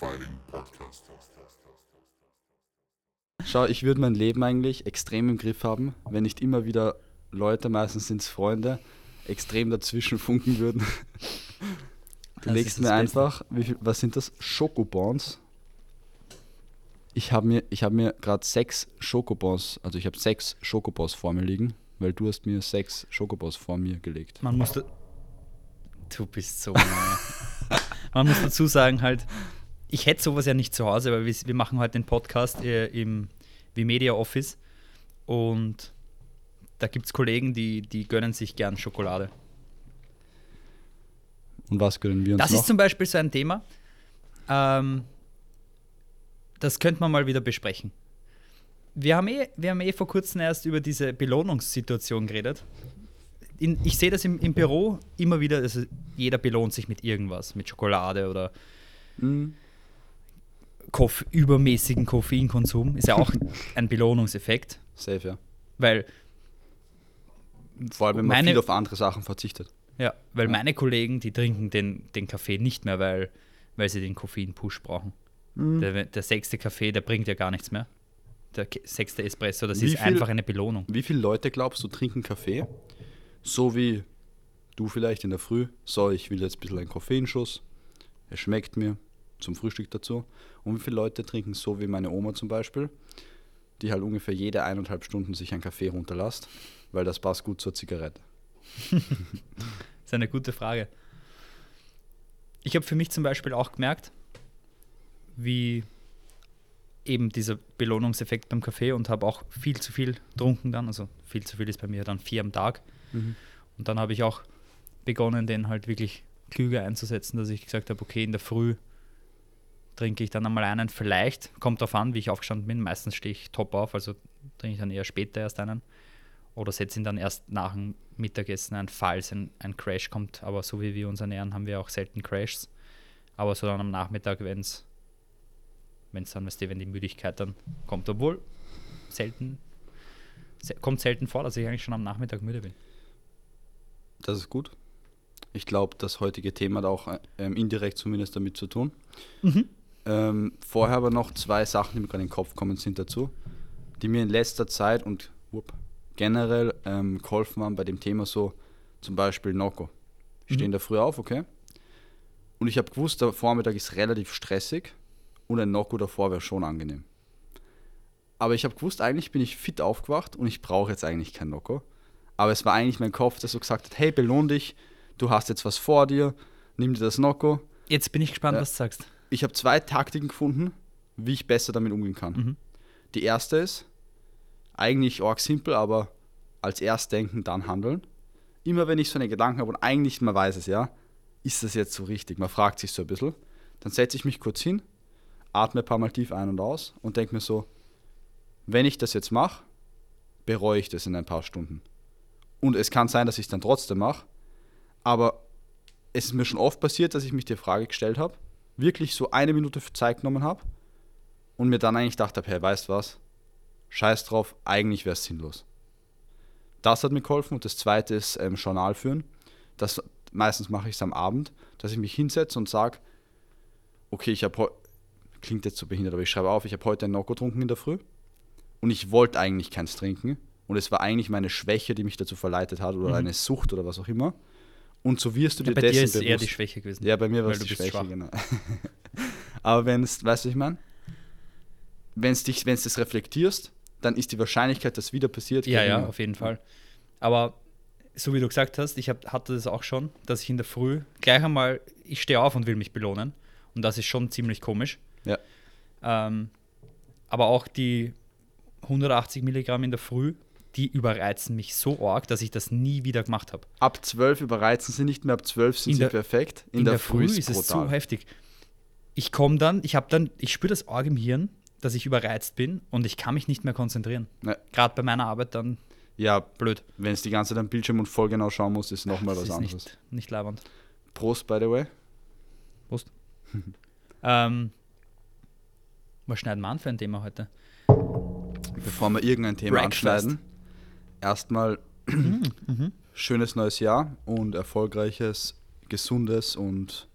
Fighting Podcast. Schau, ich würde mein Leben eigentlich extrem im Griff haben, wenn nicht immer wieder Leute, meistens sind es Freunde, extrem dazwischen funken würden. Du Das legst mir einfach, wie viel, was sind das? Schokobons. Ich habe mir, ich hab mir gerade sechs Schokobons, also ich habe sechs Schokobons vor mir liegen, weil du hast mir sechs Schokobons vor mir gelegt. Man musste. Du bist so. Man muss dazu sagen, halt, ich hätte sowas ja nicht zu Hause, weil wir, wir machen heute den Podcast äh, im Vimedia Office und da gibt es Kollegen, die, die gönnen sich gern Schokolade. Und was gönnen wir uns Das noch? ist zum Beispiel so ein Thema, ähm, das könnte man mal wieder besprechen. Wir haben, eh, wir haben eh vor kurzem erst über diese Belohnungssituation geredet. In, ich sehe das im, im Büro immer wieder, also jeder belohnt sich mit irgendwas, mit Schokolade oder Mhm. Koff übermäßigen Koffeinkonsum. Ist ja auch ein Belohnungseffekt, Safe, ja. weil, Vor allem, wenn man Meine- viel auf andere Sachen verzichtet. ja, weil Ja. meine Kollegen, die trinken den, den Kaffee nicht mehr, weil, weil sie den Koffein-Push brauchen. Mhm. Der, der sechste Kaffee, der bringt ja gar nichts mehr. Der sechste Espresso, das Wie ist viel- einfach eine Belohnung. Wie viele Leute glaubst du trinken Kaffee? So wie du vielleicht in der Früh. So, ich will jetzt ein bisschen einen Koffeinschuss. Er schmeckt mir zum Frühstück dazu. Und wie viele Leute trinken so wie meine Oma zum Beispiel, die halt ungefähr jede eineinhalb Stunden sich einen Kaffee runterlässt, weil das passt gut zur Zigarette. Das ist eine gute Frage. Ich habe für mich zum Beispiel auch gemerkt, wie eben dieser Belohnungseffekt beim Kaffee und habe auch viel zu viel getrunken dann. Also viel zu viel ist bei mir dann vier am Tag. Und dann habe ich auch begonnen, den halt wirklich klüger einzusetzen, dass ich gesagt habe, okay, in der Früh trinke ich dann einmal einen, vielleicht, kommt darauf an, wie ich aufgestanden bin. Meistens stehe ich top auf, also trinke ich dann eher später erst einen. Oder setze ihn dann erst nach dem Mittagessen ein, falls ein, ein Crash kommt. Aber so wie wir uns ernähren, haben wir auch selten Crashs. Aber so dann am Nachmittag, wenn es wenn es dann, weißt du, wenn die Müdigkeit dann kommt, obwohl selten, se kommt selten vor, dass ich eigentlich schon am Nachmittag müde bin. Das ist gut. Ich glaube, das heutige Thema hat auch ähm, indirekt zumindest damit zu tun. Ähm, vorher aber noch zwei Sachen, die mir gerade in den Kopf kommen sind dazu, die mir in letzter Zeit und whoop, generell ähm, geholfen haben bei dem Thema so, zum Beispiel Nocco. Ich stehe in der Früh auf, okay? Und ich habe gewusst, der Vormittag ist relativ stressig und ein Nocco davor wäre schon angenehm. Aber ich habe gewusst, eigentlich bin ich fit aufgewacht und ich brauche jetzt eigentlich kein Nocco. Aber es war eigentlich mein Kopf, der so gesagt hat, hey, belohn dich, du hast jetzt was vor dir, nimm dir das Nocco. Jetzt bin ich gespannt, Ja. was du sagst. Ich habe zwei Taktiken gefunden, wie ich besser damit umgehen kann. Mhm. Die erste ist, eigentlich arg simpel, aber als erst denken, dann handeln. Immer wenn ich so eine Gedanken habe und eigentlich man weiß es ja, ist das jetzt so richtig? Man fragt sich so ein bisschen. Dann setze ich mich kurz hin, atme ein paar Mal tief ein und aus und denke mir so, wenn ich das jetzt mache, bereue ich das in ein paar Stunden. Und es kann sein, dass ich es dann trotzdem mache, aber es ist mir schon oft passiert, dass ich mich die Frage gestellt habe, wirklich so eine Minute für Zeit genommen habe und mir dann eigentlich gedacht habe, hey, weißt was, scheiß drauf, eigentlich wäre es sinnlos. Das hat mir geholfen und das zweite ist ähm, Journal führen. Das, meistens mache ich es am Abend, dass ich mich hinsetze und sage, okay, ich habe heute, klingt jetzt so behindert, aber ich schreibe auf, ich habe heute ein Nocco getrunken in der Früh und ich wollte eigentlich keins trinken und es war eigentlich meine Schwäche, die mich dazu verleitet hat oder Mhm. eine Sucht oder was auch immer. Und so wirst du Ja, dir bei dessen dir ist bewusst. eher die Schwäche gewesen. Ja, bei mir war es die Schwäche, schwach. genau. Aber wenn es, weißt du, ich meine? Wenn es dich, wenn es das reflektierst, dann ist die Wahrscheinlichkeit, dass wieder passiert, Ja, ja, auf jeden Fall. Aber so wie du gesagt hast, ich hab, hatte das auch schon, dass ich in der Früh gleich einmal, ich stehe auf und will mich belohnen. Und das ist schon ziemlich komisch. Ja. Ähm, aber auch die 180 Milligramm in der Früh, die überreizen mich so arg, dass ich das nie wieder gemacht habe. Ab 12 überreizen sie nicht mehr, ab 12 sind In sie der- perfekt. In, der, Früh ist es so heftig. Ich komme dann, ich habe dann, ich spüre das arg im Hirn, dass ich überreizt bin und ich kann mich nicht mehr konzentrieren. Ne. Gerade bei meiner Arbeit dann Ja, blöd. wenn es die ganze Zeit am Bildschirm und voll genau schauen muss, ist nochmal was ist anderes. nicht, nicht leibend. Prost, by the way. Ähm, was schneiden wir an für ein Thema heute? Bevor wir irgendein Thema Breakfast. anschneiden, erstmal schönes neues Jahr und erfolgreiches, gesundes und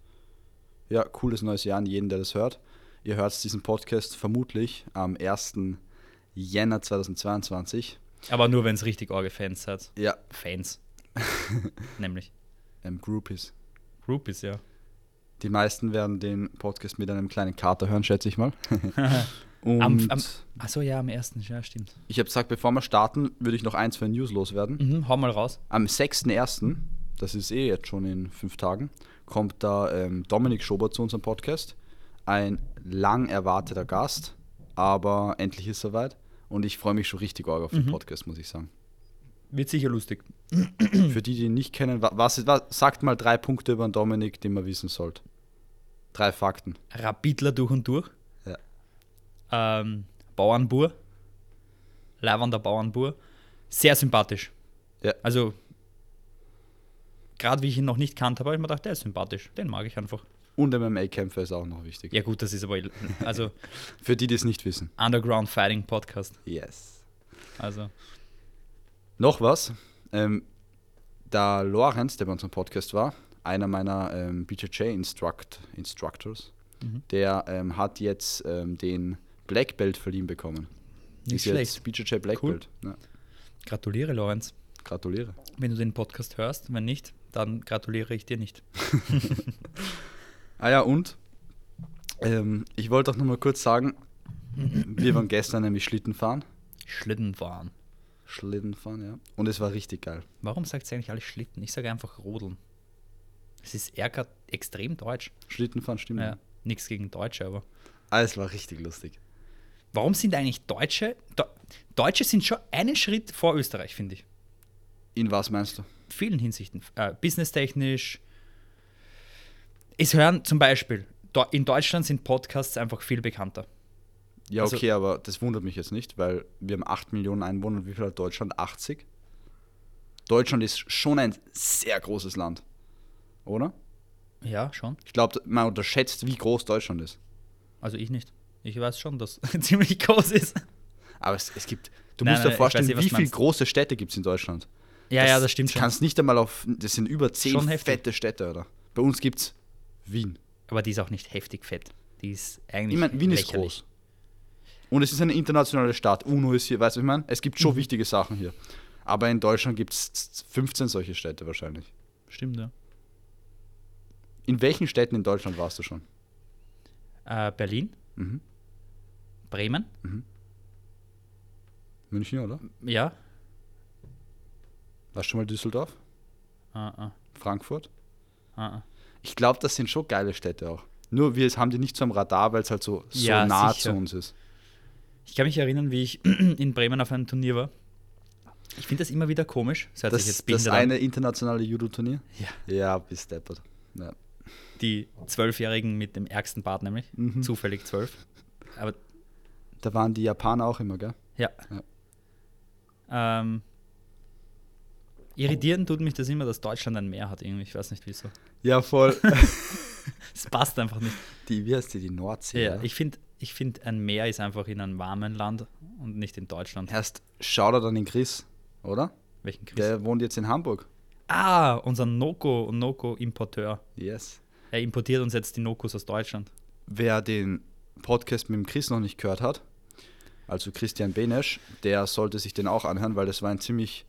ja, cooles neues Jahr an jeden, der das hört. ihr hört diesen Podcast vermutlich am 1. Jänner 2022. Aber nur, wenn es richtig orge Fans hat. Ja, Fans. Nämlich. ähm, Groupies. Groupies, ja. Die meisten werden den Podcast mit einem kleinen Kater hören, schätze ich mal. Und Am- am- Achso, ja, am ersten, ja, stimmt. ich habe gesagt, bevor wir starten, würde ich noch ein, zwei News loswerden. Mhm, hau mal raus. Am 6.1., das ist eh jetzt schon in fünf Tagen, kommt da ähm, Dominik Schober zu unserem Podcast. Ein lang erwarteter Gast, aber endlich ist er soweit. Und ich freue mich schon richtig arg auf den Podcast, muss ich sagen. Wird sicher lustig. Für die, die ihn nicht kennen, wa- was, ist- was, sagt mal drei Punkte über den Dominik, die man wissen sollte. Drei Fakten. Rapidler durch und durch. Ähm, Bauernbur. Leibender Bauernbur. Sehr sympathisch. Ja. Also, gerade wie ich ihn noch nicht kannte, habe ich mir gedacht, der ist sympathisch. Den mag ich einfach. Und MMA-Kämpfer ist auch noch wichtig. Ja, gut, das ist aber. Also, Für die, die es nicht wissen. Underground Fighting Podcast. Yes. Also, Noch was. Ähm, der Lorenz, der bei unserem Podcast war, einer meiner ähm, BJJ Instruct Instructors, Mhm. der ähm, hat jetzt ähm, den Black Belt verliehen bekommen. nicht ist schlecht. jetzt BJJ Black Cool. Belt. Ja, Gratuliere, Lorenz. gratuliere. Wenn du den Podcast hörst. Wenn nicht, dann gratuliere ich dir nicht. Ah ja, und ähm, ich wollte auch noch mal kurz sagen, wir waren gestern nämlich Schlitten fahren. Schlitten fahren. Schlitten fahren, ja. Und es war richtig geil. Warum sagt ihr eigentlich alle Schlitten? Ich sage einfach Rodeln. Es ist grad extrem deutsch. Schlitten fahren, stimmt. Ja, nichts gegen Deutsche, aber. Ah, es war richtig lustig. Warum sind eigentlich Deutsche? Deu- Deutsche sind schon einen Schritt vor Österreich, finde ich. In was meinst du? vielen Hinsichten. Äh, businesstechnisch. Es hören zum Beispiel, in Deutschland sind Podcasts einfach viel bekannter. Ja, Also- okay, aber das wundert mich jetzt nicht, weil wir haben 8 Millionen Einwohner und wie viel hat Deutschland? 80? Deutschland ist schon ein sehr großes Land, oder? Ja, schon. Ich glaube, man unterschätzt, wie groß Deutschland ist. Also ich nicht. Ich weiß schon, dass ziemlich groß ist. Aber es, es gibt, du Nein, musst nein, dir vorstellen, was wie viele große Städte gibt es in Deutschland. Ja, ja, das stimmt Du kannst nicht einmal auf, das sind über 10 Schon heftig. fette Städte, oder? Bei uns gibt es Wien. Aber die ist auch nicht heftig fett. Die ist eigentlich. Ich meine, Wien ist lächerlich. groß. Und es ist eine internationale Stadt. UNO ist hier, weißt du, was ich meine? Es gibt schon Mhm. wichtige Sachen hier. Aber in Deutschland gibt es 15 solche Städte wahrscheinlich. Stimmt, ja. In welchen Städten in Deutschland warst du schon? Äh, Berlin, Mhm. Bremen, München, oder? ja. Warst du schon mal Düsseldorf? Ah, ah, Frankfurt? ah, ah. Ich glaube, das sind schon geile Städte auch. Nur wir haben die nicht so am Radar, weil es halt so, so Ja, nah sicher. zu uns ist. Ich kann mich erinnern, wie ich in Bremen auf einem Turnier war. Ich finde das immer wieder komisch. Das sich Das, jetzt das behindert an. eine internationale Judo-Turnier? Ja. Ja, bis deppert. Ja. Die Zwölfjährigen mit dem ärgsten Bart nämlich. Mhm. Zufällig zwölf. Aber Da waren die Japaner auch immer, gell? ja. Ähm, irritieren tut mich das immer, dass Deutschland ein Meer hat irgendwie. Ich weiß nicht wieso. Ja, voll. Es passt einfach nicht. die, wie heißt die? Die Nordsee. Ja, oder? ich finde, ich find, ein Meer ist einfach in einem warmen Land und nicht in Deutschland. Erst Shoutout an den Chris, oder? Welchen Chris? Der wohnt jetzt in Hamburg. Ah, unser Noko Noko-Importeur. Yes. Er importiert uns jetzt die Nokos aus Deutschland. Wer den Podcast mit dem Chris noch nicht gehört hat, also Christian Benesch, der sollte sich den auch anhören, weil das war ein ziemlich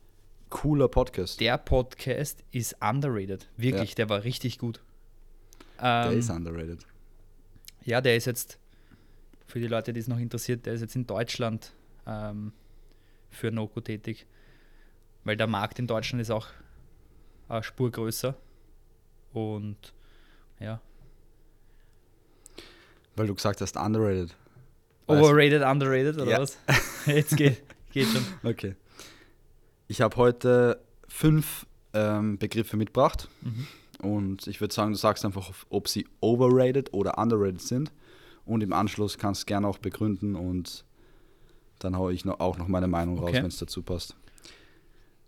cooler Podcast. Der Podcast ist underrated. Wirklich, Ja. der war richtig gut. Der Ähm, ist underrated. ja, der ist jetzt, für die Leute, die es noch interessiert, der ist jetzt in Deutschland ähm, für Noko tätig. Weil der Markt in Deutschland ist auch eine Spur größer. Und ja, Weil du gesagt hast, underrated. Overrated, underrated oder Ja. was? Jetzt geht, geht schon. Okay. Ich habe heute fünf ähm, Begriffe mitgebracht. Mhm. Und ich würde sagen, du sagst einfach, ob sie overrated oder underrated sind. Und im Anschluss kannst du gerne auch begründen und dann haue ich noch, auch noch meine Meinung raus, Okay. wenn es dazu passt.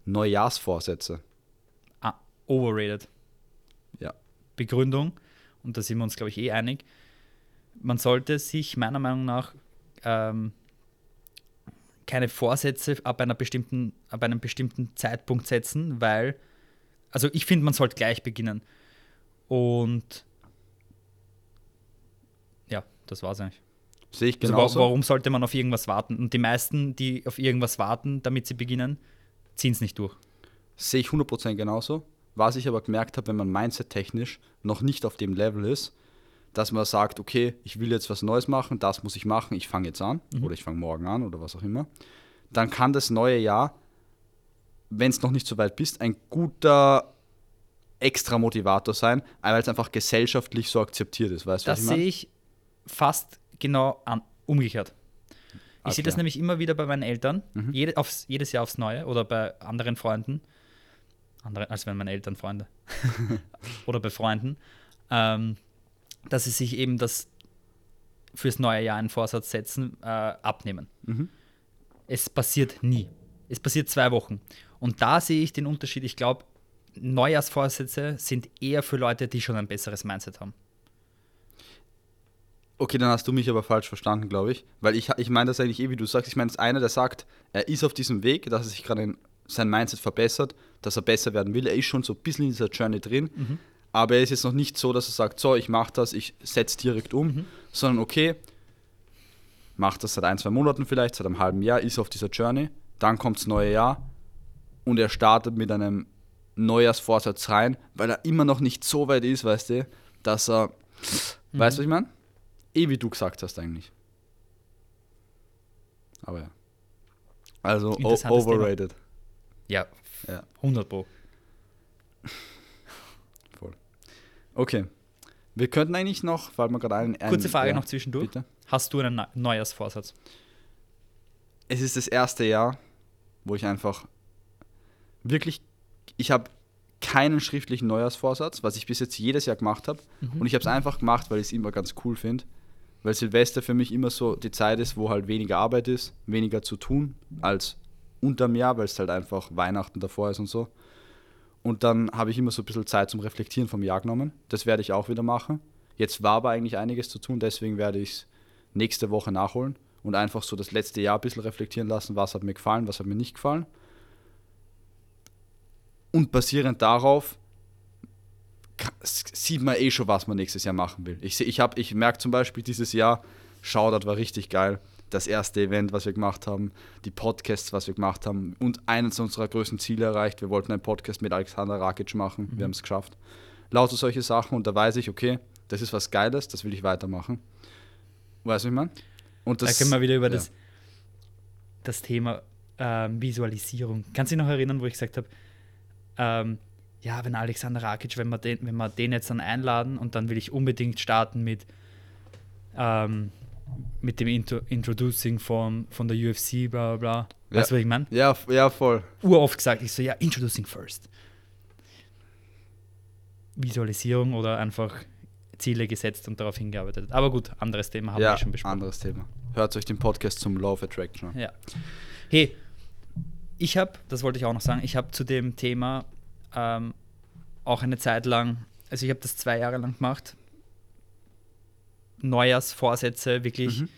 Neujahrsvorsätze. Overrated. Ja. Begründung, und da sind wir uns, glaube ich, eh einig, man sollte sich meiner Meinung nach ähm, keine Vorsätze ab, einer bestimmten, ab einem bestimmten Zeitpunkt setzen, weil, also ich finde, man sollte gleich beginnen. Und ja, das war's eigentlich. Sehe ich Also, genauso. wa- warum sollte man auf irgendwas warten? Und die meisten, die auf irgendwas warten, damit sie beginnen, ziehen es nicht durch. Sehe ich 100% genauso. Was ich aber gemerkt habe, wenn man mindset-technisch noch nicht auf dem Level ist, dass man sagt, okay, ich will jetzt was Neues machen, das muss ich machen, ich fange jetzt an oder ich fange morgen an oder was auch immer, dann kann das neue Jahr, wenn es noch nicht so weit bist, ein guter extra Motivator sein, weil es einfach gesellschaftlich so akzeptiert ist. Weißt Das ich meine? sehe ich fast genau an, umgekehrt. Ich sehe das Okay. nämlich immer wieder bei meinen Eltern, Mhm. jede, aufs, jedes Jahr aufs Neue oder bei anderen Freunden, andere, als wenn meine Eltern Freunde oder bei Freunden, ähm, dass sie sich eben das fürs neue Jahr einen Vorsatz setzen, äh, abnehmen. Mhm. Es passiert nie. Es passiert zwei Wochen. Und da sehe ich den Unterschied. Ich glaube, Neujahrsvorsätze sind eher für Leute, die schon ein besseres Mindset haben. Okay, dann hast du mich aber falsch verstanden, glaube ich. Weil ich, ich meine das eigentlich eh, wie du sagst. Ich meine, es ist einer, der sagt, er ist auf diesem Weg, dass er sich gerade in- sein Mindset verbessert, dass er besser werden will. Er ist schon so ein bisschen in dieser Journey drin. Aber er ist jetzt noch nicht so, dass er sagt, so, ich mache das, ich setze direkt um. Sondern okay, macht das seit ein, zwei Monaten vielleicht, seit einem halben Jahr, ist auf dieser Journey. Dann kommt das neue Jahr und er startet mit einem Neujahrsvorsatz rein, weil er immer noch nicht so weit ist, weißt du, dass er, weißt du, was ich meine? Eh wie du gesagt hast eigentlich. Aber ja. Also o- Interessantes Thema. Ja, Ja. 100 Pro. Okay. Wir könnten eigentlich noch, weil wir gerade einen. Kurze Frage ja, noch zwischendurch. Bitte. Hast du einen Neu- Neujahrsvorsatz? Es ist das erste Jahr, wo ich einfach wirklich, ich habe keinen schriftlichen Neujahrsvorsatz, was ich bis jetzt jedes Jahr gemacht habe. Und ich habe es einfach gemacht, weil ich es immer ganz cool finde. Weil Silvester für mich immer so die Zeit ist, wo halt weniger Arbeit ist, weniger zu tun als unterm Jahr, weil es halt einfach Weihnachten davor ist und so. Und dann habe ich immer so ein bisschen Zeit zum Reflektieren vom Jahr genommen. Das werde ich auch wieder machen. Jetzt war aber eigentlich einiges zu tun, deswegen werde ich es nächste Woche nachholen und einfach so das letzte Jahr ein bisschen reflektieren lassen, was hat mir gefallen, was hat mir nicht gefallen. Und basierend darauf sieht man eh schon, was man nächstes Jahr machen will. Ich, ich, ich merke zum Beispiel dieses Jahr, Shoutout war richtig geil. Das erste Event, was wir gemacht haben, die Podcasts, was wir gemacht haben und eines unserer größten Ziele erreicht. Wir wollten einen Podcast mit Alexander Rakic machen. Wir haben es geschafft. Lauter solche Sachen und da weiß ich, okay, das ist was Geiles, das will ich weitermachen. Weißt du, wie ich meine? Und Da können wir wieder über ja. das, das Thema ähm, Visualisierung. Kannst du dich noch erinnern, wo ich gesagt habe, ähm, ja, wenn Alexander Rakic, wenn wir, den, wenn wir den jetzt dann einladen und dann will ich unbedingt starten mit, ähm, mit dem Intro Introducing von, von der UFC, bla bla bla. Ja. Weißt du, was ich meine? Ja, ja, voll. Uroft gesagt, ich so, ja, Introducing first. Visualisierung oder einfach Ziele gesetzt und darauf hingearbeitet. Aber gut, anderes Thema haben ja, wir schon besprochen. anderes Thema. Hört euch den Podcast zum Law of Attraction an. Ja. Hey, ich habe, das wollte ich auch noch sagen, ich habe zu dem Thema ähm, auch eine Zeit lang, also ich habe das zwei Jahre lang gemacht, Neujahrsvorsätze wirklich Mhm.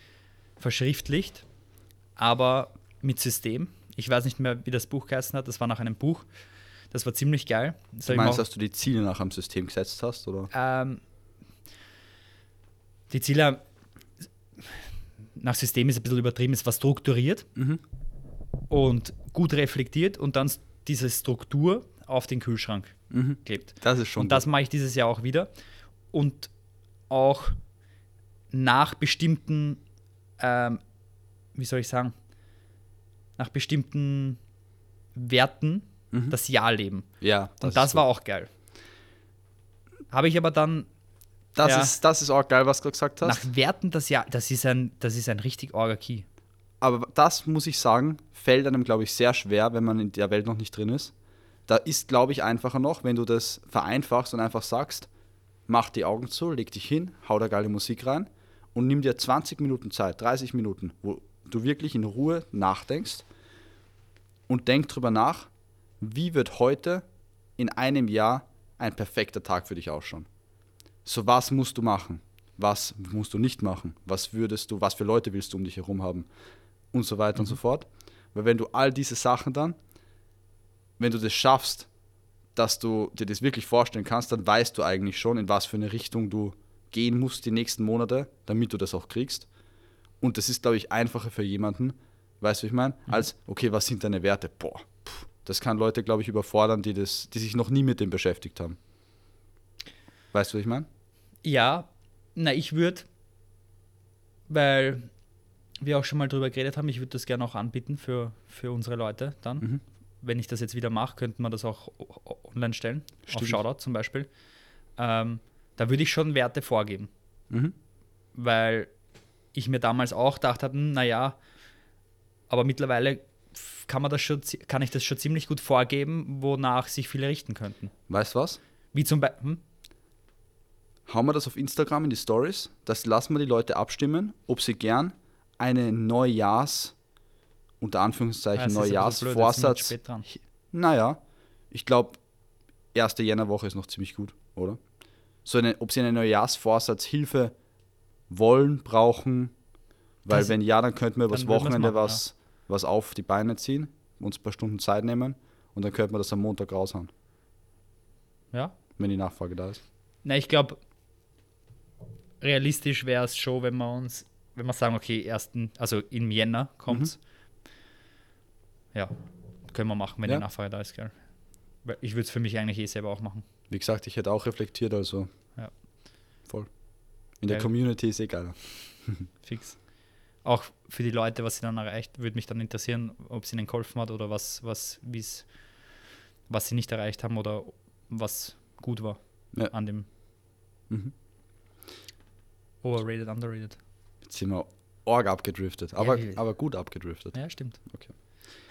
verschriftlicht, aber mit System. Ich weiß nicht mehr, wie das Buch geheißen hat, das war nach einem Buch. Das war ziemlich geil. Das Du meinst, auch- dass du die Ziele nach einem System gesetzt hast, oder? ähm, die Ziele nach System ist ein bisschen übertrieben, es war strukturiert Mhm. und gut reflektiert und dann diese Struktur auf den Kühlschrank Mhm. klebt. Das ist schon Und das mache ich dieses Jahr auch wieder. Und auch nach bestimmten, ähm, wie soll ich sagen, nach bestimmten Werten Mhm. das Jahr leben. Ja, Und das war gut. auch geil. Habe ich aber dann Das, ja. ist, das ist auch geil, was du gesagt hast. nach Werten das Jahr, das ist ein, das ist ein richtig orga Key. Aber das muss ich sagen, fällt einem, glaube ich, sehr schwer, wenn man in der Welt noch nicht drin ist. Da ist, glaube ich, einfacher noch, wenn du das vereinfachst und einfach sagst, mach die Augen zu, leg dich hin, hau da geile Musik rein und nimm dir 20 Minuten Zeit, 30 Minuten, wo du wirklich in Ruhe nachdenkst und denk drüber nach, wie wird heute in einem Jahr ein perfekter Tag für dich ausschauen. So was musst du machen, was musst du nicht machen, was würdest du, was für Leute willst du um dich herum haben und so weiter und so fort. Weil wenn du all diese Sachen dann, wenn du das schaffst, dass du dir das wirklich vorstellen kannst, dann weißt du eigentlich schon, in was für eine Richtung du gehen musst die nächsten Monate, damit du das auch kriegst. Und das ist, glaube ich, einfacher für jemanden, weißt du, ich meine, Mhm. als, okay, was sind deine Werte? Boah, pff, das kann Leute, glaube ich, überfordern, die, das, die sich noch nie mit dem beschäftigt haben. Weißt du, was ich meine? Ja, na, ich würde, weil wir auch schon mal drüber geredet haben, ich würde das gerne auch anbieten für, für unsere Leute dann. Mhm. Wenn ich das jetzt wieder mache, könnte man das auch online stellen, auf Stimmt. Shoutout zum Beispiel. Ähm, da würde ich schon Werte vorgeben, Mhm. weil ich mir damals auch gedacht habe, naja, aber mittlerweile kann, man das schon, kann ich das schon ziemlich gut vorgeben, wonach sich viele richten könnten. Weißt du was? Wie zum Beispiel, hm? Hauen wir das auf Instagram in die Stories, das lassen wir die Leute abstimmen, ob sie gern eine Neujahrs, unter Anführungszeichen, wir Neujahrsvorsatz. Naja, ich glaube, erste Jännerwoche ist noch ziemlich gut, oder? So eine, ob sie eine Neujahrsvorsatzhilfe wollen, brauchen, weil Das- wenn ja, dann könnten wir übers Wochenende machen, was, was auf die Beine ziehen, uns ein paar Stunden Zeit nehmen und dann könnten wir das am Montag raushauen, Ja, wenn die Nachfrage da ist. Na, ich glaube, realistisch wäre es schon, wenn wir uns, wenn wir sagen, okay, ersten, also im Jänner kommt's. Ja, können wir machen, wenn Ja. die Nachfrage da ist, gell? Ich würde es für mich eigentlich eh selber auch machen. Wie gesagt, ich hätte auch reflektiert, also Ja. voll. In der Geil. Community ist geiler. Fix. Auch für die Leute, was sie dann erreicht, würde mich dann interessieren, ob es ihnen geholfen hat oder was, was, wie's, was sie nicht erreicht haben oder was gut war Ja. an dem Mhm. Overrated, Underrated. Jetzt sind wir arg abgedriftet, aber, wie- aber gut abgedriftet. Ja, stimmt.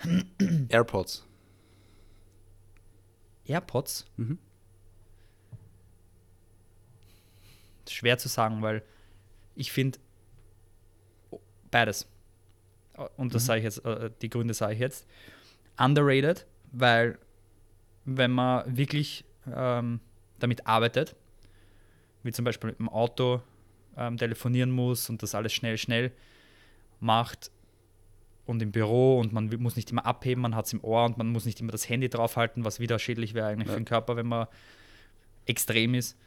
AirPods. AirPods? Mhm. Schwer zu sagen, weil ich finde beides. Und das Mhm. sage ich jetzt, äh, die Gründe sage ich jetzt. Underrated, weil wenn man wirklich ähm, damit arbeitet, wie zum Beispiel mit dem Auto ähm, telefonieren muss und das alles schnell, schnell macht und im Büro und man muss nicht immer abheben, man hat es im Ohr und man muss nicht immer das Handy draufhalten, was wieder schädlich wäre eigentlich Ja. für den Körper, wenn man extrem ist.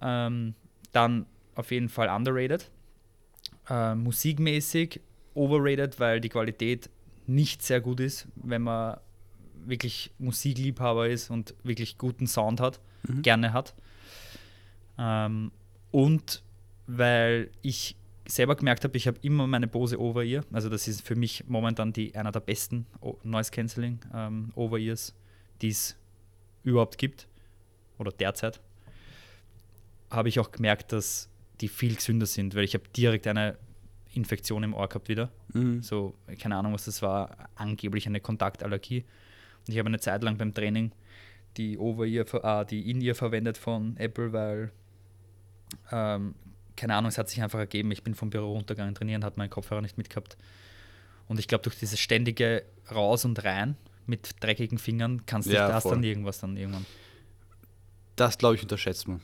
Ähm, dann auf jeden Fall underrated. Äh, musikmäßig overrated, weil die Qualität nicht sehr gut ist, wenn man wirklich Musikliebhaber ist und wirklich guten Sound hat, Mhm. gerne hat. Ähm, und weil ich selber gemerkt habe, ich habe immer meine Bose Over-Ear. Also das ist für mich momentan die, einer der besten Noise Cancelling ähm, Over-Ears, die es überhaupt gibt. Oder derzeit. Habe ich auch gemerkt, dass die viel gesünder sind, weil ich habe direkt eine Infektion im Ohr gehabt wieder. Mhm. So, keine Ahnung, was das war, angeblich eine Kontaktallergie. Und ich habe eine Zeit lang beim Training die Over-Ear, ver- ah, die In-Ear verwendet von Apple, weil, ähm, keine Ahnung, es hat sich einfach ergeben, ich bin vom Büro runtergegangen, trainieren, hat meinen Kopfhörer nicht mitgehabt. Und ich glaube, durch dieses ständige Raus und Rein mit dreckigen Fingern kannst du Ja, da hast voll. dann irgendwas dann irgendwann. Das, glaube ich, unterschätzt man.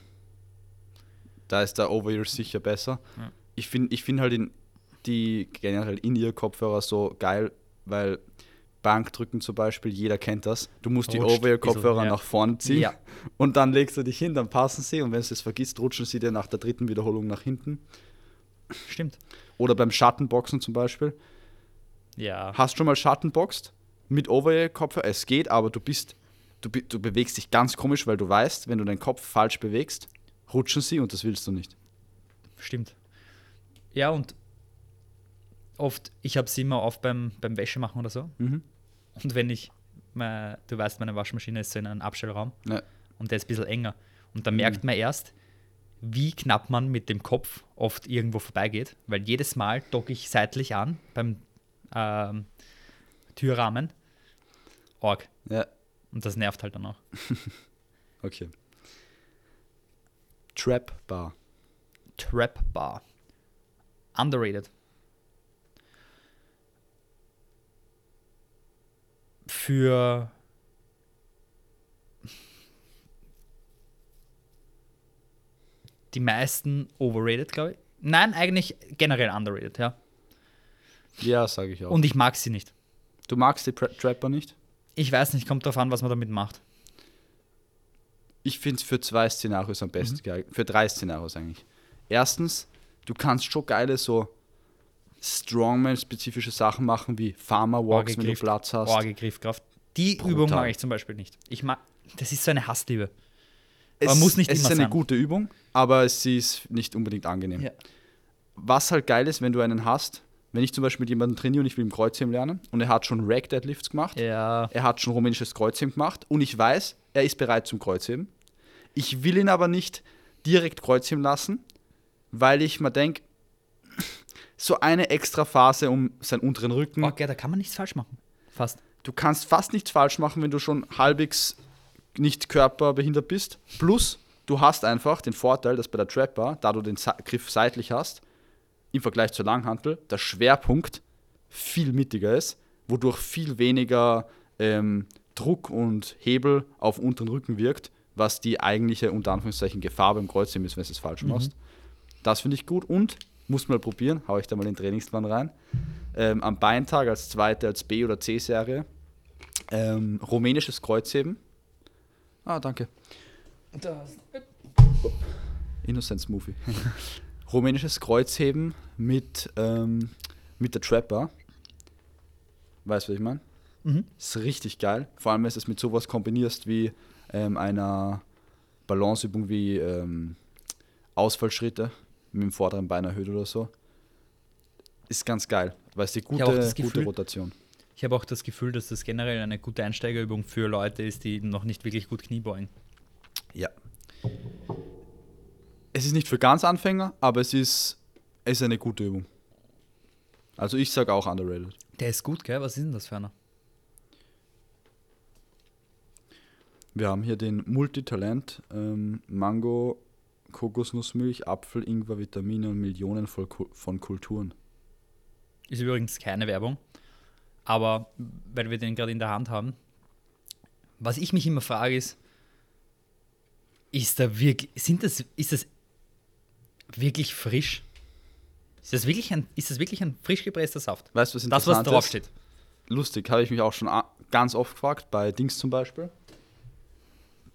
Da ist der Over-Ear sicher besser. Ja. Ich finde ich find halt in, die generell in ihr Kopfhörer so geil, weil Bankdrücken zum Beispiel, jeder kennt das. Du musst die Rutscht Over-Ear-Kopfhörer bisschen, ja. nach vorne ziehen Ja. und dann legst du dich hin, dann passen sie und wenn du es vergisst, rutschen sie dir nach der dritten Wiederholung nach hinten. Stimmt. Oder beim Schattenboxen zum Beispiel. Ja. Hast schon mal Schattenboxt mit Over-Ear-Kopfhörer? Es geht, aber du bist, du, du bewegst dich ganz komisch, weil du weißt, wenn du deinen Kopf falsch bewegst, rutschen sie und das willst du nicht. Stimmt. Ja, und oft, ich habe sie immer auf beim, beim Wäschemachen oder so. Mhm. Und wenn ich, mein, du weißt, meine Waschmaschine ist so in einem Abstellraum Ja. und der ist ein bisschen enger. Und da Mhm. merkt man erst, wie knapp man mit dem Kopf oft irgendwo vorbeigeht, weil jedes Mal docke ich seitlich an beim ähm, Türrahmen. Org. Ja, Und das nervt halt dann auch. okay. Trap Bar. Trap Bar. Underrated. Für die meisten overrated, glaube ich. Nein, eigentlich generell underrated, ja. Ja, sage ich auch. Und ich mag sie nicht. du magst die Tra Trapper nicht? Ich weiß nicht, kommt drauf an, was man damit macht. Ich finde es für zwei Szenarios am besten geeignet. Für drei Szenarios eigentlich. Erstens, du kannst schon geile so Strongman-spezifische Sachen machen, wie Farmer-Walks, wenn du Platz hast. Orge, Griffkraft. Die Brutal. Übung mag ich zum Beispiel nicht. Ich mag, das ist so eine Hassliebe. Es, Aber muss nicht es immer ist eine sein. gute Übung, aber sie ist nicht unbedingt angenehm. Ja. Was halt geil ist, wenn du einen hast, wenn ich zum Beispiel mit jemandem trainiere und ich will im Kreuzheben lernen und er hat schon Rack Deadlifts gemacht, Ja. er hat schon rumänisches Kreuzheben gemacht und ich weiß, er ist bereit zum Kreuzheben. Ich will ihn aber nicht direkt Kreuzheben lassen, weil ich mir denke, so eine extra Phase um seinen unteren Rücken. Okay, da kann man nichts falsch machen. Fast. Du kannst fast nichts falsch machen, wenn du schon halbwegs nicht körperbehindert bist. Plus, du hast einfach den Vorteil, dass bei der Trapper, da du den Griff seitlich hast, im Vergleich zur Langhantel, der Schwerpunkt viel mittiger ist, wodurch viel weniger ähm, Druck und Hebel auf unteren Rücken wirkt, was die eigentliche, unter Anführungszeichen, Gefahr beim Kreuzheben ist, wenn du es falsch machst. Das finde ich gut und muss mal probieren, hau ich da mal den Trainingsplan rein. Ähm, am Beintag als zweite, als B- oder C-Serie. Ähm, rumänisches Kreuzheben. Ah, danke. Innocent Smoothie. rumänisches Kreuzheben mit, ähm, mit der Trapper. Weißt du, was ich meine? Mhm. Ist richtig geil. Vor allem, wenn du es mit sowas kombinierst wie ähm, einer Balanceübung wie ähm, Ausfallschritte mit dem vorderen Bein erhöht oder so. Ist ganz geil, weil es die gute, gute Gefühl- Rotation. Ich habe auch das Gefühl, dass das generell eine gute Einsteigerübung für Leute ist, die noch nicht wirklich gut Knie beugen. Ja. Es ist nicht für ganz Anfänger, aber es ist, es ist eine gute Übung. Also ich sage auch underrated. Der ist gut, gell? Was ist denn das für einer? Wir haben hier den Multitalent, ähm, Mango, Kokosnussmilch, Apfel, Ingwer, Vitamine und Millionen von Kulturen. Ist übrigens keine Werbung, aber weil wir den gerade in der Hand haben, was ich mich immer frage ist, ist da wirklich, sind das, ist das wirklich frisch? Ist das wirklich ein, ist das wirklich ein frisch gepresster Saft? Weißt du, was Das, was interessant ist? draufsteht. lustig, habe ich mich auch schon ganz oft gefragt, bei Dings zum Beispiel.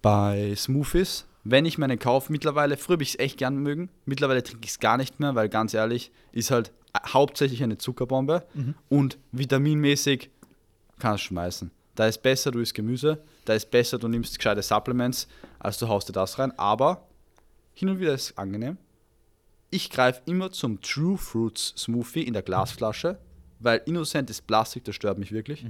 Bei Smoothies, wenn ich meine kaufe, mittlerweile, früher habe ich es echt gern mögen, mittlerweile trinke ich es gar nicht mehr, weil ganz ehrlich, ist halt hauptsächlich eine Zuckerbombe und vitaminmäßig kannst du schmeißen. Da ist besser, du isst Gemüse, da ist besser, du nimmst gescheite Supplements, als du haust dir das rein, aber hin und wieder ist es angenehm. Ich greife immer zum True Fruits Smoothie in der Glasflasche, weil innocentes Plastik, das stört mich wirklich.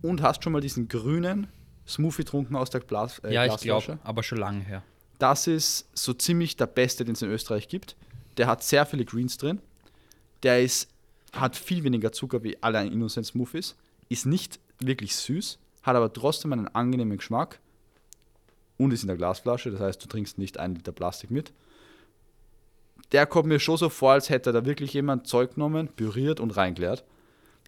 Und hast schon mal diesen grünen Smoothie getrunken aus der Glas, äh, ja, ich Glasflasche? glaube, aber schon lange her. Das ist so ziemlich der beste, den es in Österreich gibt. Der hat sehr viele Greens drin. Der ist, hat viel weniger Zucker wie alle Innocent Smoothies. Ist nicht wirklich süß, hat aber trotzdem einen angenehmen Geschmack. Und ist in der Glasflasche, das heißt, du trinkst nicht einen Liter Plastik mit. Der kommt mir schon so vor, als hätte da wirklich jemand Zeug genommen, püriert und reingeleert.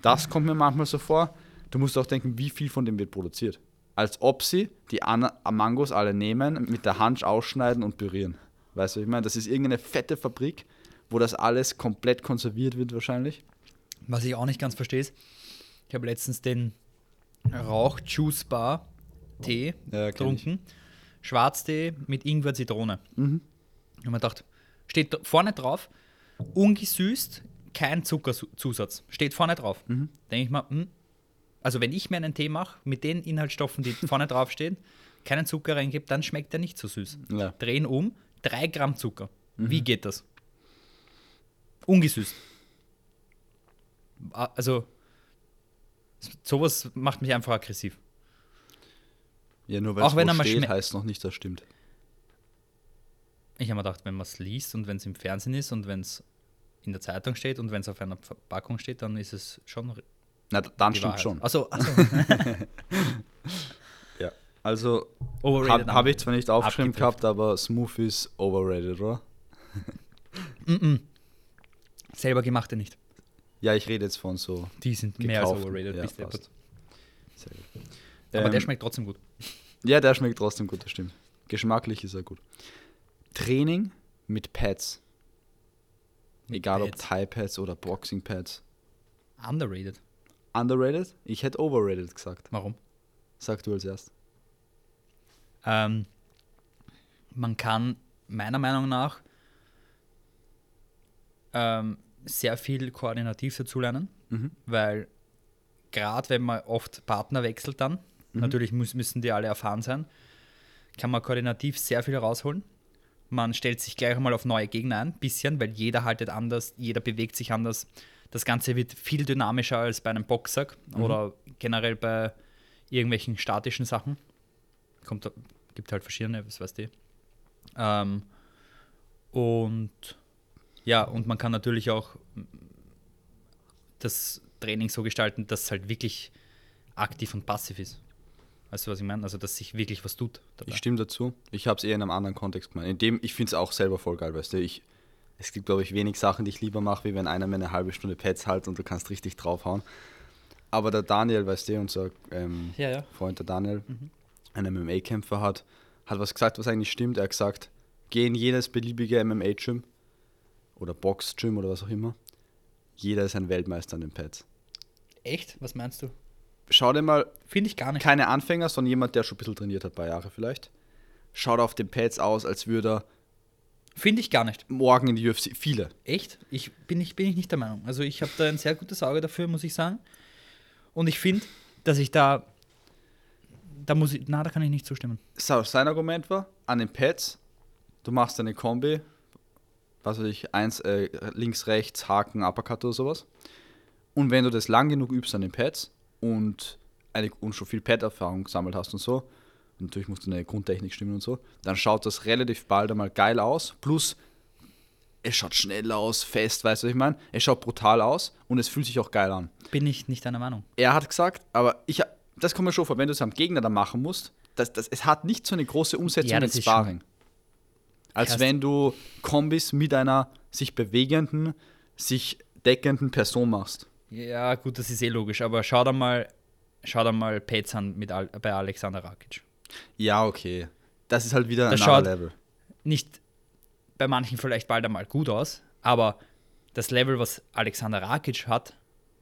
Das kommt mir manchmal so vor. Du musst auch denken, wie viel von dem wird produziert. Als ob sie die Ana Mangos alle nehmen, mit der Hand ausschneiden und pürieren. Weißt du, was ich meine? Das ist irgendeine fette Fabrik, wo das alles komplett konserviert wird wahrscheinlich. Was ich auch nicht ganz verstehe, ist, ich habe letztens den Rauch-Juice-Bar Tee Ja, ich. getrunken. Schwarztee mit Ingwer, Zitrone. Mhm. Und man dachte, steht vorne drauf, ungesüßt, kein Zuckerzusatz. Steht vorne drauf. Mhm. Denke ich mal, hm, also wenn ich mir einen Tee mache, mit den Inhaltsstoffen, die vorne drauf stehen, keinen Zucker reingebe, dann schmeckt der nicht so süß. Ja. Drehen um, drei Gramm Zucker. Mhm. Wie geht das? Ungesüßt. Also, sowas macht mich einfach aggressiv. Ja, nur weil Auch es wenn er steht, heißt noch nicht, das stimmt. Ich habe mir gedacht, wenn man es liest und wenn es im Fernsehen ist und wenn es in der Zeitung steht und wenn es auf einer Verpackung steht, dann ist es schon Na, dann die stimmt Wahrheit. schon. Also, also Ja. Also habe hab ich zwar nicht aufgeschrieben gehabt, aber Smoothies overrated, oder? selber gemachte nicht. Ja, ich rede jetzt von so. Die sind mehr als overrated. ja. Sehr gut. Aber der Ähm, schmeckt trotzdem gut. Ja, der schmeckt trotzdem gut, das stimmt. Geschmacklich ist er gut. Training mit Pads. Mit Egal Pads. ob Thigh Pads oder Boxing Pads. Underrated. Underrated? Ich hätte overrated gesagt. Warum? Sag du als erst. Ähm, man kann meiner Meinung nach ähm, sehr viel koordinativ dazulernen, Mhm. weil gerade wenn man oft Partner wechselt dann, Mhm. natürlich muss, müssen die alle erfahren sein, kann man koordinativ sehr viel rausholen. Man stellt sich gleich einmal auf neue Gegner ein, bisschen, weil jeder haltet anders, jeder bewegt sich anders. Das Ganze wird viel dynamischer als bei einem Boxsack Mhm. oder generell bei irgendwelchen statischen Sachen. Kommt, gibt halt verschiedene, was weißt du. Ähm, und ja, und man kann natürlich auch das Training so gestalten, dass es halt wirklich aktiv und passiv ist. Weißt du, was ich meine? Also, dass sich wirklich was tut. Dabei. Ich stimme dazu. Ich habe es eher in einem anderen Kontext gemeint. In dem, ich finde es auch selber voll geil, weißt du. Ich, es gibt, glaube ich, wenig Sachen, die ich lieber mache, wie wenn einer mir eine halbe Stunde Pads hält und du kannst richtig draufhauen. Aber der Daniel, weißt du, unser ähm, Ja, ja. Freund der Daniel, ein MMA-Kämpfer hat, hat was gesagt, was eigentlich stimmt. Er hat gesagt, geh in jedes beliebige MMA-Gym oder Box-Gym oder was auch immer. Jeder ist ein Weltmeister an den Pads. Echt? Was meinst du? Schau dir mal Finde ich gar nicht. keine Anfänger, sondern jemand, der schon ein bisschen trainiert hat, ein paar Jahre vielleicht. Schaut auf den Pads aus, als würde er Finde ich gar nicht. morgen in die UFC. Viele. Echt? Ich bin, nicht, bin ich nicht der Meinung. Also ich habe da ein sehr gutes Auge dafür, muss ich sagen. Und ich finde, dass ich da, da muss ich, na, da kann ich nicht zustimmen. So, sein Argument war, an den Pads, du machst eine Kombi, was weiß ich, eins, äh, links, rechts, Haken, Uppercut oder sowas. Und wenn du das lang genug übst an den Pads und, eine, und schon viel Pad-Erfahrung gesammelt hast und so, natürlich musst du eine Grundtechnik stimmen und so, dann schaut das relativ bald einmal geil aus. Plus, es schaut schnell aus, fest, weißt du, was ich meine? Es schaut brutal aus und es fühlt sich auch geil an. Bin ich nicht deiner Meinung. Er hat gesagt, aber ich, das kommt mir schon vor, wenn du es am Gegner dann machen musst, das, das, es hat nicht so eine große Umsetzung Ja, in das ist Sparring. Als Erst- wenn du Kombis mit einer sich bewegenden, sich deckenden Person machst. Ja, gut, das ist eh logisch, aber schau da mal, schau da mal Pads an mit bei Alexander Rakic. Ja, okay. Das ist halt wieder ein Das schaut- Level. Nicht bei manchen vielleicht bald einmal gut aus, aber das Level, was Alexander Rakic hat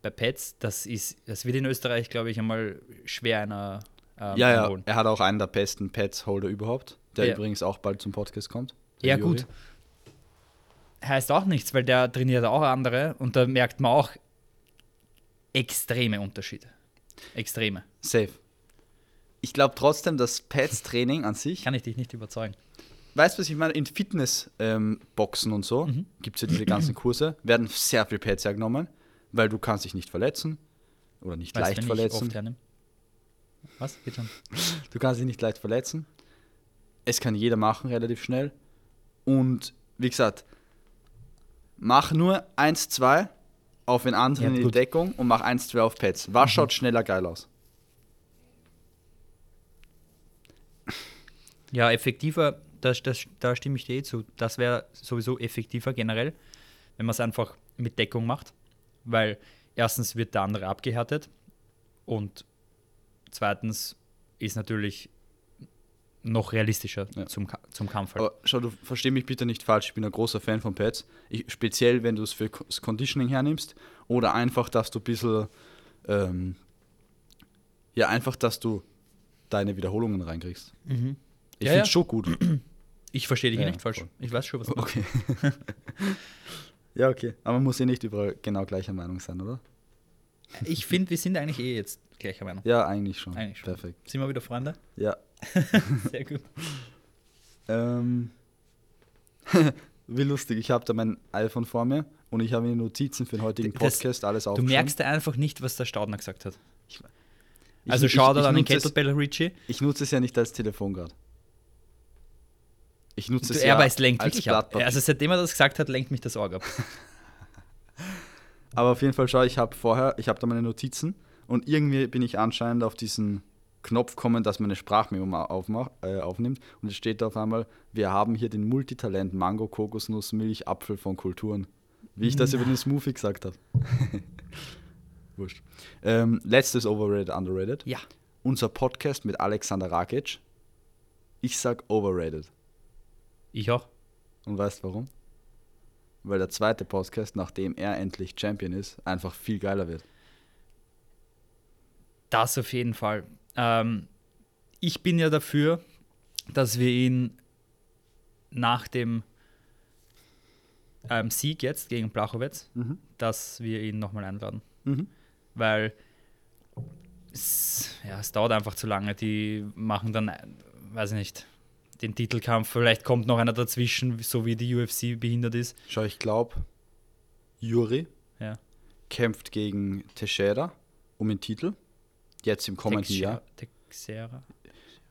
bei Pads, das ist, das wird in Österreich, glaube ich, einmal schwer einer ähm, Ja, ja, er hat auch einen der besten Pads-Holder überhaupt, der Ja. übrigens auch bald zum Podcast kommt. Ja, Juri. gut. Heißt auch nichts, weil der trainiert auch andere und da merkt man auch extreme Unterschiede. Extreme. Safe. Ich glaube trotzdem, dass Pads-Training an sich Kann ich dich nicht überzeugen. Weißt du, was ich meine? In Fitness-Boxen und so Mhm. gibt es ja diese ganzen Kurse, werden sehr viel Pads hergenommen, weil du kannst dich nicht verletzen oder nicht Weißt, leicht verletzen. Was? Geht schon. Du kannst dich nicht leicht verletzen. Es kann jeder machen, relativ schnell. Und wie gesagt, mach nur 1, 2 auf den anderen Ja, in die. Deckung und mach 1, 2 auf Pads. Was schaut schneller geil aus? Ja, effektiver, das, das, da stimme ich dir eh zu. Das wäre sowieso effektiver generell, wenn man es einfach mit Deckung macht. Weil erstens wird der andere abgehärtet und zweitens ist natürlich noch realistischer Ja. zum, Ka- zum Kampf. Halt. Aber schau, du versteh mich bitte nicht falsch, ich bin ein großer Fan von Pads. Ich, speziell, wenn du es für das Conditioning hernimmst oder einfach, dass du ein bisschen, ähm, ja, einfach, dass du deine Wiederholungen reinkriegst. Mhm. Ich Ja, finde ja. es schon gut. Ich verstehe dich Ja, nicht falsch. voll. Ich weiß schon, was du meinst. Okay. ja, okay. Aber man muss ja nicht überall genau gleicher Meinung sein, oder? Ich finde, wir sind eigentlich eh jetzt gleicher Meinung. Ja, eigentlich schon. Eigentlich schon. Perfekt. Sind wir wieder Freunde? Ja. Sehr gut. Ähm, wie lustig, ich habe da mein iPhone vor mir und ich habe mir Notizen für den heutigen Das- Podcast alles Du aufgeschrieben. merkst einfach nicht, was der Staudner gesagt hat. Ich- Also ich- schau ich- da an den Kettlebell Richie. Ich nutze es ja nicht als Telefon gerade. Ich nutze Du, es ja aber es lenkt als wirklich ab. Also seitdem er das gesagt hat, lenkt mich das Auge ab. Aber auf jeden Fall schau, ich habe vorher, ich habe da meine Notizen und irgendwie bin ich anscheinend auf diesen Knopf kommen, dass meine Sprachmemo äh, aufnimmt und es steht auf einmal, wir haben hier den Multitalent Mango, Kokosnuss, Milch, Apfel von Kulturen. Wie ich das über den Smoothie gesagt habe. Wurscht. Ähm, letztes Overrated, Underrated. Ja. Unser Podcast mit Alexander Rakic. Ich sag overrated. Ich auch. Und weißt warum? Weil der zweite Podcast, nachdem er endlich Champion ist, einfach viel geiler wird. Das auf jeden Fall. Ähm, ich bin ja dafür, dass wir ihn nach dem ähm, Sieg jetzt gegen Blachowitz, Mhm. dass wir ihn nochmal einladen. Mhm. Weil es, ja, es dauert einfach zu lange. Die machen dann, äh, weiß ich nicht, den Titelkampf. Vielleicht kommt noch einer dazwischen, so wie die UFC behindert ist. Schau, ich glaube, Juri Ja. kämpft gegen Teixeira um den Titel. Jetzt im kommenden Jahr. Texera.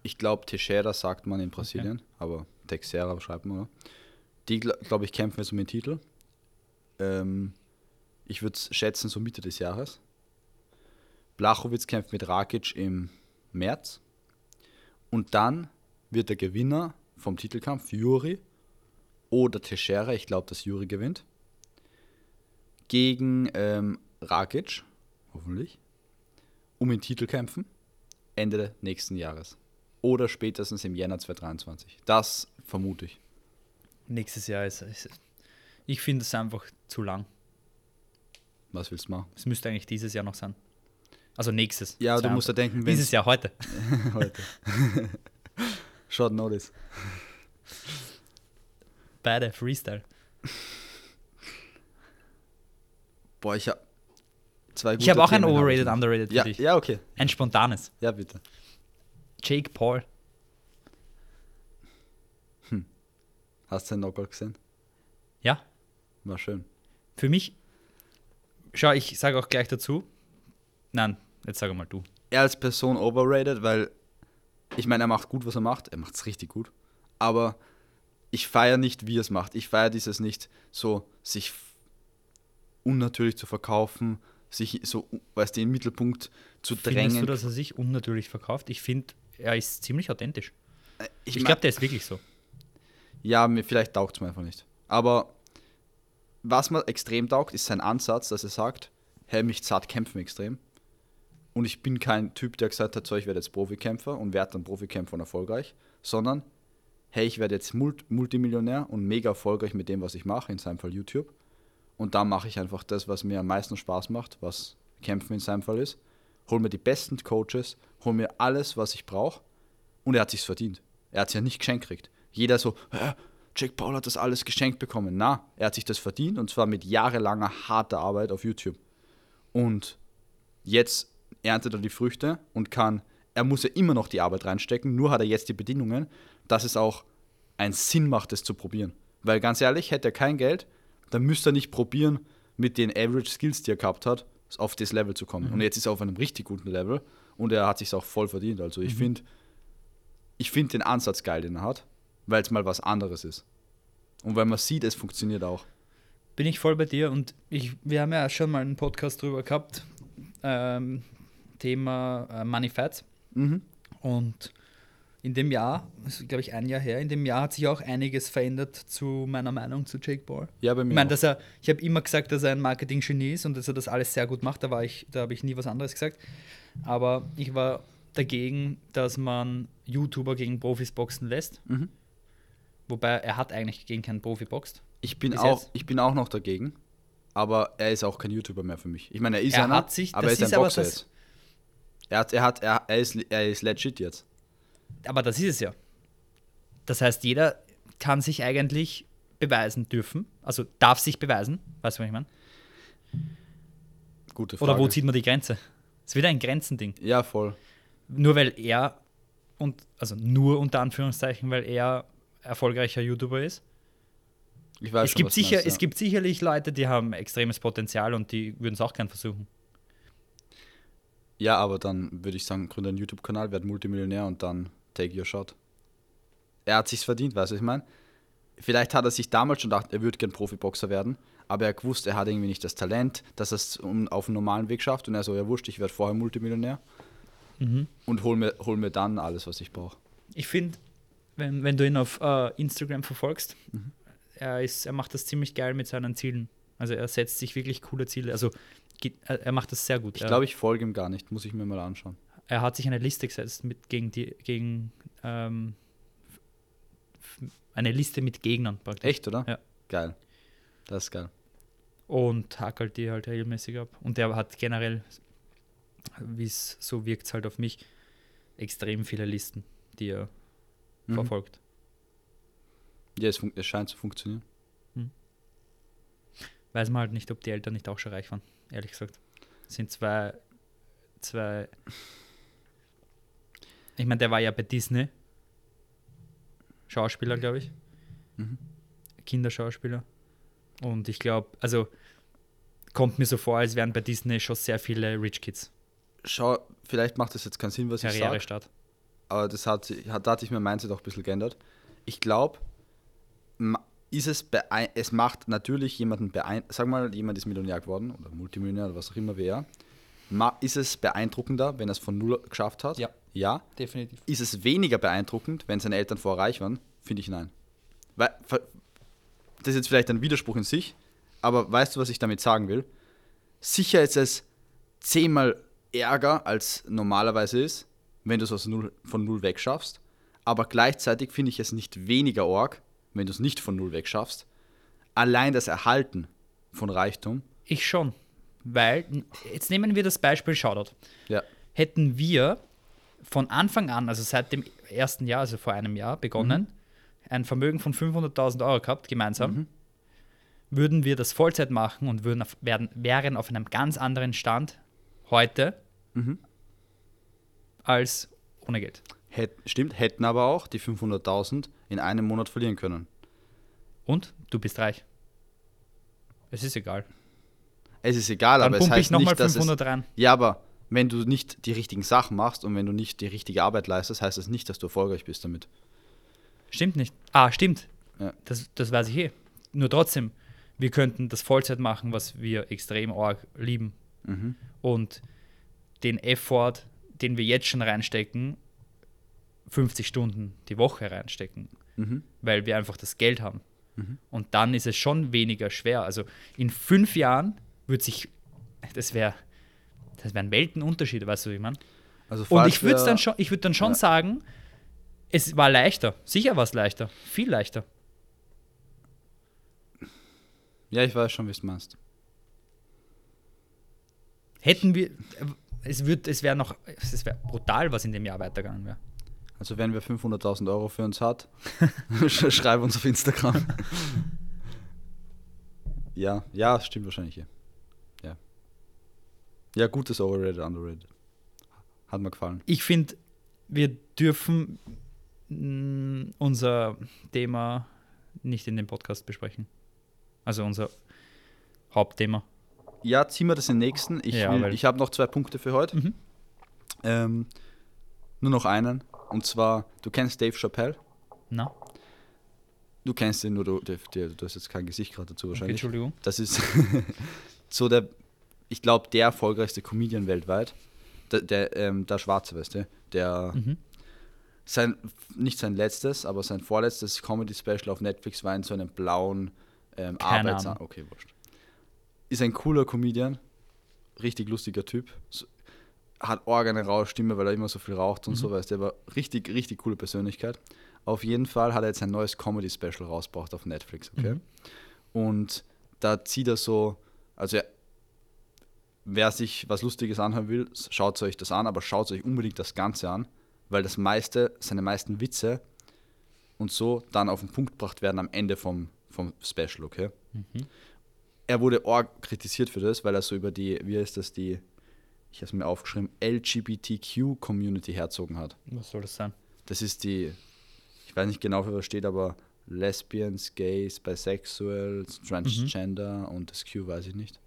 Ich glaube, Teixeira sagt man in Brasilien, aber Teixeira schreibt man, oder? Die, glaube ich, kämpfen jetzt um den Titel. Ähm, ich würde schätzen, so Mitte des Jahres. Blachowitz kämpft mit Rakic im März. Und dann wird der Gewinner vom Titelkampf, Juri oder Teixeira, ich glaube, dass Juri gewinnt, gegen ähm, Rakic, hoffentlich, um den Titel kämpfen. Ende nächsten Jahres. Oder spätestens im Jänner 2023. Das vermute ich. Nächstes Jahr ist, ist ich finde es einfach zu lang. Was willst du machen? Es müsste eigentlich dieses Jahr noch sein. Also nächstes. Ja, du musst ja denken, wenn Dieses Jahr heute. heute. Short notice. Beide Freestyle. Boah, ich habe zwei Ich habe auch ein Themen, hab overrated, underrated für Ja, dich. ja, okay. Ein spontanes. Ja, bitte. Jake Paul. Hast du den Knockout gesehen? Ja, War schön. für mich, schau, ich sage auch gleich dazu. Nein, jetzt sag mal du. Er als Person overrated, weil ich meine, er macht gut, was er macht. Er macht es richtig gut. Aber ich feiere nicht, wie er es macht. Ich feiere dieses nicht, so sich unnatürlich zu verkaufen, sich so, weißt du, in den Mittelpunkt zu Findest drängen. du, dass er sich unnatürlich verkauft? Ich finde, er ist ziemlich authentisch. ich Ich mein- glaube, der ist wirklich so. Ja, mir vielleicht taugt es mir einfach nicht. Aber was mir extrem taugt, ist sein Ansatz, dass er sagt, hey, mich zart kämpfen extrem. Und ich bin kein Typ, der gesagt hat, so, ich werde jetzt Profikämpfer und werde dann Profikämpfer und erfolgreich, sondern, hey, ich werde jetzt Mult Multimillionär und mega erfolgreich mit dem, was ich mache, in seinem Fall YouTube. Und dann mache ich einfach das, was mir am meisten Spaß macht, was Kämpfen in seinem Fall ist. Hol mir die besten Coaches, hol mir alles, was ich brauche. Und er hat sich's verdient. Er hat es ja nicht geschenkt gekriegt. Jeder so, Hä, Jake Paul hat das alles geschenkt bekommen. Na, er hat sich das verdient und zwar mit jahrelanger harter Arbeit auf YouTube. Und jetzt erntet er die Früchte und kann, er muss ja immer noch die Arbeit reinstecken, nur hat er jetzt die Bedingungen, dass es auch einen Sinn macht, es zu probieren. Weil ganz ehrlich, hätte er kein Geld, dann müsste er nicht probieren, mit den Average Skills, die er gehabt hat, auf das Level zu kommen. Und jetzt ist er auf einem richtig guten Level und er hat sich auch voll verdient. Also ich finde, ich finde den Ansatz geil, den er hat, weil es mal was anderes ist. Und weil man sieht, es funktioniert auch. Bin ich voll bei dir und ich, wir haben ja schon mal einen Podcast drüber gehabt, ähm, Thema äh, Money Fats. Mhm. Und in dem Jahr, glaube ich ein Jahr her, in dem Jahr hat sich auch einiges verändert zu meiner Meinung zu Jake Paul. Ja, bei mir. Ich meine, dass er, ich habe immer gesagt, dass er ein Marketing-Genie ist und dass er das alles sehr gut macht. Da war ich, da habe ich nie was anderes gesagt. Aber ich war dagegen, dass man YouTuber gegen Profis boxen lässt. Mhm. Wobei er hat eigentlich gegen keinen Profi boxt. Ich bin, Bis auch, jetzt. ich bin auch noch dagegen, aber er ist auch kein YouTuber mehr für mich. Ich meine, er ist Er einer, hat sich- aber er ist ein Boxer das- jetzt. Er, hat, er, hat, er, er, ist, er ist legit jetzt. Aber das ist es ja. Das heißt, jeder kann sich eigentlich beweisen dürfen. Also darf sich beweisen. Weißt du, was ich meine? Gute Frage. Oder wo zieht man die Grenze? Es ist wieder ein Grenzending. Ja, voll. Nur weil er und also nur unter Anführungszeichen, weil er erfolgreicher YouTuber ist. Ich weiß es, schon, gibt sicher, meinst, es ja. gibt sicherlich Leute, die haben extremes Potenzial und die würden es auch gern versuchen. Ja, aber dann würde ich sagen, gründe einen YouTube-Kanal, werd Multimillionär und dann take your shot. Er hat sich's verdient, weißt du, was ich meine? Vielleicht hat er sich damals schon gedacht, er würde gern Profiboxer werden, aber er gewusst, er hat irgendwie nicht das Talent, dass er es auf dem normalen Weg schafft und er so, ja wurscht, ich werde vorher Multimillionär und hol mir, hol mir dann alles, was ich brauche. Ich finde, wenn, wenn du ihn auf äh, Instagram verfolgst, Mhm. er, ist, er macht das ziemlich geil mit seinen Zielen. Also er setzt sich wirklich coole Ziele. Also er macht das sehr gut. Ich glaube, ich folge ihm gar nicht, muss ich mir mal anschauen. er hat sich eine Liste gesetzt mit gegen die gegen ähm, eine Liste mit Gegnern praktisch. Echt, oder? Ja. Geil. Das ist geil. und hakelt die halt regelmäßig ab. Und der hat generell, wie es so wirkt es halt auf mich, extrem viele Listen, die er Mhm. verfolgt. Ja, es, es scheint zu funktionieren. Mhm. Weiß man halt nicht, ob die Eltern nicht auch schon reich waren, ehrlich gesagt. Das sind zwei, zwei. Ich meine, der war ja bei Disney. Schauspieler, glaube ich. Mhm. Kinderschauspieler. Und ich glaube, also kommt mir so vor, als wären bei Disney schon sehr viele Rich Kids. Schau, vielleicht macht das jetzt keinen Sinn, was ich sage. Karrierestart. aber das hat, hat, da hatte ich mein Mindset auch ein bisschen geändert. Ich glaube, ist es, es macht natürlich jemanden beeindruckend, sag mal, jemand ist Millionär geworden oder Multimillionär oder was auch immer wer. Ist es beeindruckender, wenn er es von null geschafft hat? Ja. Ja. Definitiv. Ist es weniger beeindruckend, wenn seine Eltern vorher reich waren? Finde ich nein. Weil, das ist jetzt vielleicht ein Widerspruch in sich, aber weißt du, was ich damit sagen will? Sicher ist es zehnmal ärger, als normalerweise ist, wenn du es null, von null weg schaffst. Aber gleichzeitig finde ich es nicht weniger arg, wenn du es nicht von null weg schaffst. Allein das Erhalten von Reichtum. Ich schon. Weil, jetzt nehmen wir das Beispiel Shoutout. Ja. Hätten wir von Anfang an, also seit dem ersten Jahr, also vor einem Jahr begonnen, ein Vermögen von 500.000 Euro gehabt, gemeinsam, würden wir das Vollzeit machen und würden auf, werden, wären auf einem ganz anderen Stand heute Mhm. als ohne Geld. Hätt, stimmt, hätten aber auch die 500.000 in einem Monat verlieren können. Und du bist reich. Es ist egal. Es ist egal, Dann aber es pumpe ich heißt nochmal nicht, dass es 500 rein. Ja, aber wenn du nicht die richtigen Sachen machst und wenn du nicht die richtige Arbeit leistest, heißt das nicht, dass du erfolgreich bist damit. Stimmt nicht. Ah, stimmt. Ja. Das, das weiß ich eh. Nur trotzdem, wir könnten das Vollzeit machen, was wir extrem arg lieben. Mhm. Und den Effort, den wir jetzt schon reinstecken, 50 Stunden die Woche reinstecken, Mhm. weil wir einfach das Geld haben. Mhm. Und dann ist es schon weniger schwer. Also in fünf Jahren wird sich, das wäre das wären Weltenunterschiede, weißt du, wie man? Also Und ich würde dann schon, ich würde dann schon Ja. sagen, es war leichter. Sicher war es leichter. Viel leichter. Ja, ich weiß schon, wie du es meinst. Hätten wir, es wird, es wäre noch, es wäre brutal, was in dem Jahr weitergegangen wäre. Also wenn wer 500.000 Euro für uns hat, sch- schreib uns auf Instagram. ja, ja, stimmt wahrscheinlich. Ja. Ja, ja gutes Overrated, Underrated. Hat mir gefallen. Ich finde, wir dürfen mh, unser Thema nicht in dem Podcast besprechen. Also unser Hauptthema. Ja, ziehen wir das in den nächsten. Ich, Ja, will- ich habe noch zwei Punkte für heute. Mhm. Ähm, nur noch einen. Und zwar, du kennst Dave Chappelle. Na, Du kennst ihn, nur du, der, du hast jetzt kein Gesicht gerade dazu okay, wahrscheinlich. Entschuldigung. Das ist so der, ich glaube, der erfolgreichste Comedian weltweit. Der, der, ähm, der Schwarze, weißt du? Der, Mhm. sein, nicht sein letztes, aber sein vorletztes Comedy-Special auf Netflix war in so einem blauen ähm, Keine Arbeits... Ahnung. Okay, wurscht. Ist ein cooler Comedian, richtig lustiger Typ. So, hat org eine raue Stimme, weil er immer so viel raucht und Mhm. so, weißt du, aber richtig, richtig coole Persönlichkeit. Auf jeden Fall hat er jetzt ein neues Comedy-Special rausgebracht auf Netflix, okay? Mhm. Und da zieht er so, also er, wer sich was Lustiges anhören will, schaut euch das an, aber schaut euch unbedingt das Ganze an, weil das meiste, seine meisten Witze und so dann auf den Punkt gebracht werden am Ende vom, vom Special, okay? Mhm. Er wurde arg kritisiert für das, weil er so über die, wie heißt das, die, ich habe es mir aufgeschrieben, LGBTQ-Community herzogen hat. Was soll das sein? Das ist die, ich weiß nicht genau, für was steht, aber Lesbians, Gays, Bisexuals, Transgender und das Q weiß ich nicht.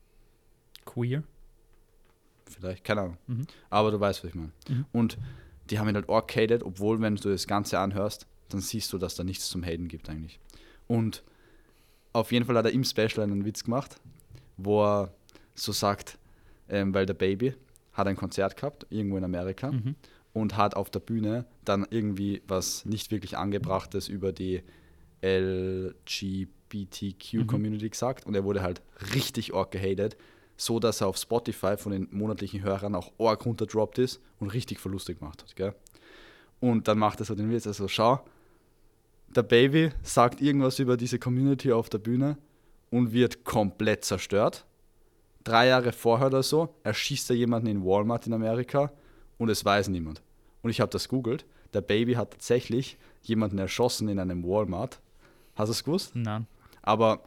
Queer? Vielleicht, keine Ahnung. Mhm. Aber du weißt, was ich meine. Mhm. Und die haben ihn halt arcaded, obwohl, wenn du das Ganze anhörst, dann siehst du, dass da nichts zum Haten gibt eigentlich. Und auf jeden Fall hat er im Special einen Witz gemacht, wo er so sagt, ähm, weil der Baby hat ein Konzert gehabt, irgendwo in Amerika, Mhm. und hat auf der Bühne dann irgendwie was nicht wirklich angebrachtes über die LGBTQ-Community gesagt und er wurde halt richtig arg gehatet, so dass er auf Spotify von den monatlichen Hörern auch arg runterdroppt ist und richtig verlustig gemacht hat. Gell? Und dann macht er so den Witz, also schau, der Baby sagt irgendwas über diese Community auf der Bühne und wird komplett zerstört. Drei Jahre vorher oder so erschießt er jemanden in Walmart in Amerika und es weiß niemand. Und ich habe das googelt. Der Baby hat tatsächlich jemanden erschossen in einem Walmart. Hast du es gewusst? Nein. Aber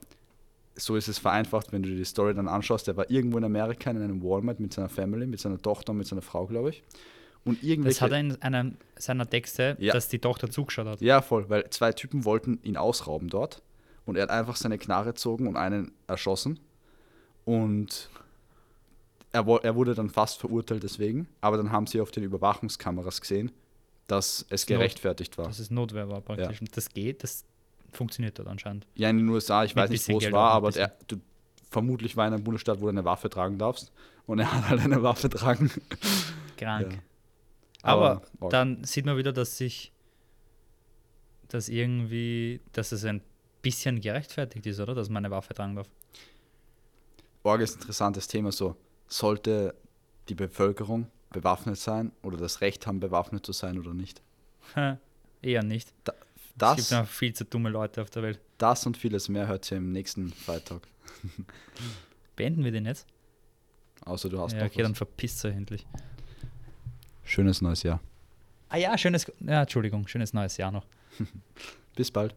so ist es vereinfacht, wenn du dir die Story dann anschaust. Der war irgendwo in Amerika in einem Walmart mit seiner Family, mit seiner Tochter und mit seiner Frau, glaube ich. Und irgendwelche, Das hat er in einem seiner Texte, Ja. dass die Tochter zugeschaut hat. Ja, voll, weil zwei Typen wollten ihn ausrauben dort und er hat einfach seine Knarre gezogen und einen erschossen. Und er, er wurde dann fast verurteilt deswegen, aber dann haben sie auf den Überwachungskameras gesehen, dass es gerechtfertigt war. Dass es Notwehr war praktisch. Und das geht, das funktioniert dort anscheinend. Ja, in den USA, ich Mit weiß nicht, wo es war, aber der, du, vermutlich war in einem Bundesstaat, wo du eine Waffe tragen darfst. Und er hat halt eine Waffe tragen. Krank. Ja. Aber, Aber, dann sieht man wieder, dass sich dass irgendwie, dass es ein bisschen gerechtfertigt ist, oder? Dass man eine Waffe tragen darf. Orge ist ein interessantes Thema so. Sollte die Bevölkerung bewaffnet sein oder das Recht haben, bewaffnet zu sein oder nicht? Eher nicht. es Das, gibt noch viel zu dumme Leute auf der Welt. das und vieles mehr hört ihr im nächsten Freitag. Beenden wir den jetzt? Außer du hast Ja, noch okay, dann was. verpisst er endlich. Schönes neues Jahr. Ah ja, schönes, ja, Entschuldigung, schönes neues Jahr noch. Bis bald.